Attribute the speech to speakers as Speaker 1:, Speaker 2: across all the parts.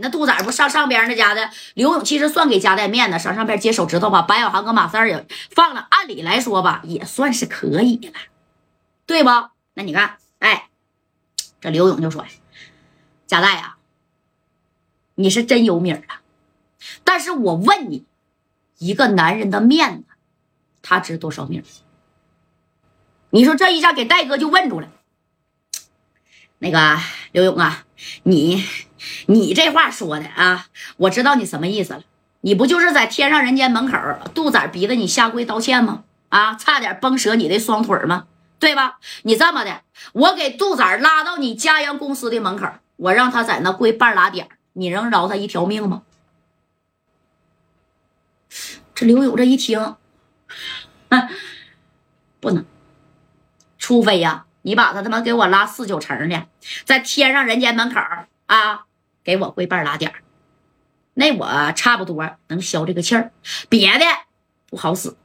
Speaker 1: 那杜仔不上上边那家的刘勇，其实算给家带面子，上上边接手指头把白小航跟马三儿也放了。按理来说吧，也算是可以了，对不？那你看，哎，这刘勇就说：“夹带呀，你是真有米儿啊！但是我问你，一个男人的面子，他值多少米？你说这一下给戴哥就问住了。那个刘勇啊，你你这话说的啊，我知道你什么意思了。你不就是在天上人间门口，杜仔逼着你下跪道歉吗？啊，差点崩折你的双腿吗？对吧？你这么的，我给杜仔拉到你嘉阳公司的门口，我让他在那跪半拉点，你能饶他一条命吗？这刘勇这一听，不能，除非呀，你把他他妈给我拉四九城的，在天上人间门口啊，给我跪半拉点那我差不多能消这个气儿，别的不好使。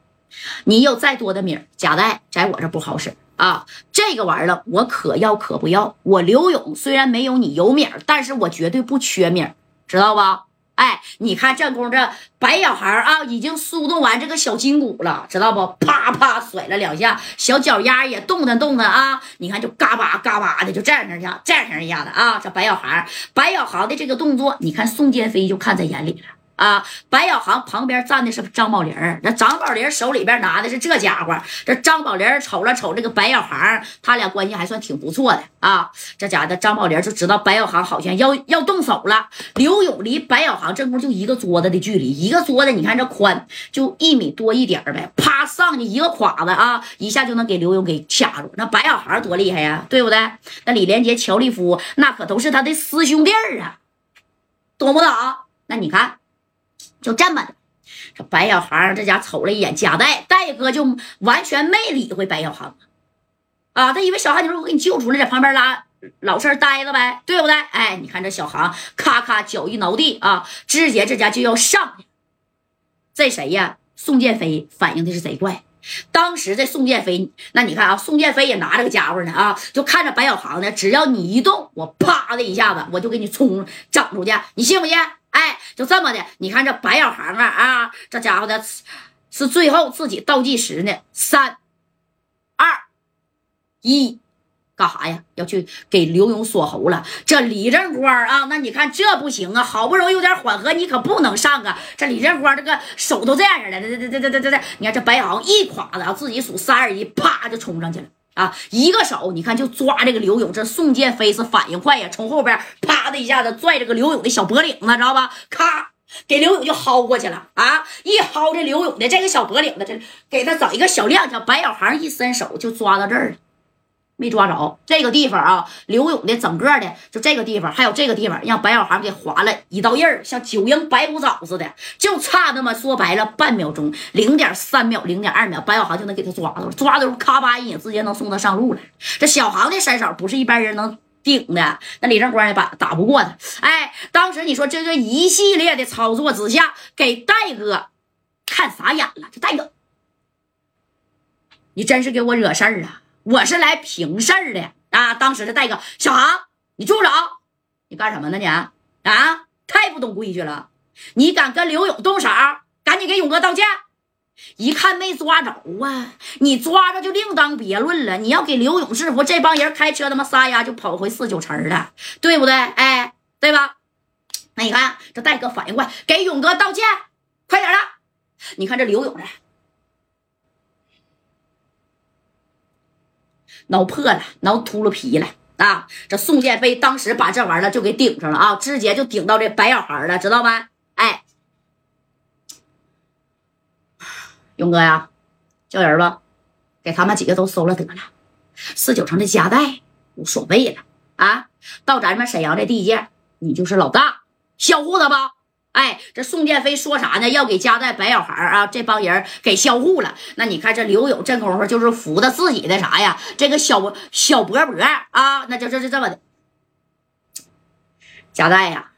Speaker 1: 你有再多的米儿，夹带在我这不好使啊！这个玩意儿我可要可不要。我刘勇虽然没有你有米，但是我绝对不缺米，知道吧？哎，你看这功这白小孩啊，已经苏动完这个小筋骨了，知道不？啪啪甩了两下，小脚丫也动弹动弹啊！你看就嘎巴嘎巴的就站上下，站上一下子啊！这白小孩，白小孩的这个动作，你看宋建飞就看在眼里了。啊！白小航旁边站的是张宝林那张宝林手里边拿的是这家伙。这张宝林瞅了瞅这个白小航，他俩关系还算挺不错的啊。这家的张宝林就知道白小航好像要要动手了。刘勇离白小航这不就一个桌子的距离，一个桌子，你看这宽就一米多一点呗。啪上去一个垮子啊，一下就能给刘勇给掐住。那白小航多厉害呀，对不对？那李连杰、乔立夫那可都是他的师兄弟啊，懂不懂？那你看。就这么的，这白小航这家瞅了一眼贾戴，戴哥就完全没理会白小航啊，他以为小韩牛我给你救出来，在旁边拉老实待着呗，对不对？哎，你看这小航咔咔脚一挠地啊，直接这家就要上去。这谁呀？宋建飞反应的是贼快，当时这宋建飞，那你看啊，宋建飞也拿着个家伙呢啊，就看着白小航呢，只要你一动，我啪的一下子我就给你冲整出去，你信不信？哎，就这么的，你看这白小航啊啊，这家伙的，是最后自己倒计时呢，三、二、一，干啥呀？要去给刘勇锁喉了。这李正光啊，那你看这不行啊，好不容易有点缓和，你可不能上啊。这李正光这个手都这样的，这这这这这这这，你看这白小航一垮子啊，自己数三二一，啪就冲上去了。啊，一个手你看就抓这个刘勇，这宋建飞是反应快呀，从后边啪的一下子拽这个刘勇的小脖领子，知道吧？咔，给刘勇就薅过去了啊！一薅这刘勇的这个小脖领子，这给他整一个小踉跄，白小航一伸手就抓到这儿了。没抓着这个地方啊，刘勇的整个的就这个地方，还有这个地方，让白小航给划了一道印儿，像九阴白骨爪似的，就差那么说白了半秒钟，零点三秒，零点二秒，白小航就能给他抓住，抓住咔吧一拧，直接能送他上路了。这小航的身手不是一般人能顶的，那李正光也把打不过他。哎，当时你说这这一系列的操作之下，给戴哥看傻眼了。这戴哥，你真是给我惹事儿啊！我是来平事儿的啊！当时的戴哥，小航，你住手！你干什么呢你？啊，太不懂规矩了！你敢跟刘勇动手，赶紧给勇哥道歉！一看没抓着啊，你抓着就另当别论了。你要给刘勇制服，这帮人开车他妈撒丫就跑回四九城了，对不对？哎，对吧？那你看这戴哥反应快，给勇哥道歉，快点的！你看这刘勇的。挠破了，挠秃噜皮了啊！这宋建飞当时把这玩意儿就给顶上了啊，直接就顶到这白小孩了，知道吧？哎，勇哥呀，叫人吧，给他们几个都收了得了。四九城的家带无所谓了啊，到咱们沈阳这地界，你就是老大，销户他吧。哎，这宋建飞说啥呢？要给夹带白小孩啊，这帮人给销户了。那你看这刘勇这功夫就是扶着自己的啥呀？这个小小伯伯啊，那就这是这么的。夹带呀，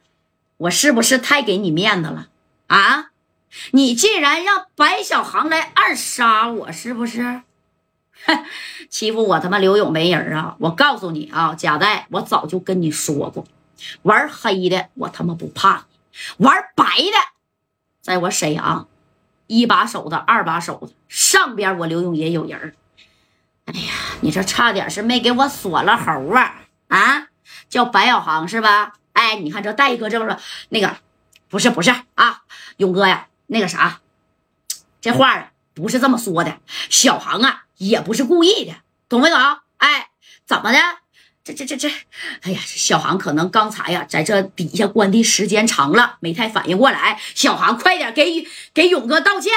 Speaker 1: 我是不是太给你面子了啊？你竟然让白小航来暗杀我，是不是？欺负我他妈刘勇没人啊！我告诉你啊，贾带，我早就跟你说过。玩黑的我他妈不怕，玩白的，在我沈阳，一把手的、二把手的，上边我刘勇也有人哎呀，你这差点是没给我锁了喉啊！啊，叫白小航是吧？哎，你看这戴哥这么说，那个不是不是啊，勇哥呀，那个啥，这话啊不是这么说的，小航啊也不是故意的，懂没懂？哎，怎么的？这这这这，哎呀，小航可能刚才呀在这底下关的时间长了，没太反应过来。小航，快点给给勇哥道歉！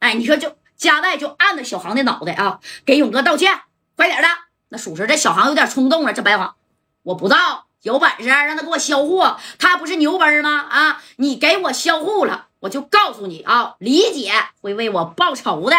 Speaker 1: 哎，你说就加代就按着小航的脑袋啊，给勇哥道歉，快点的。那属实这小航有点冲动了，这白航，我不道。有本事让他给我销户，他不是牛奔吗？啊，你给我销户了，我就告诉你啊，李姐会为我报仇的。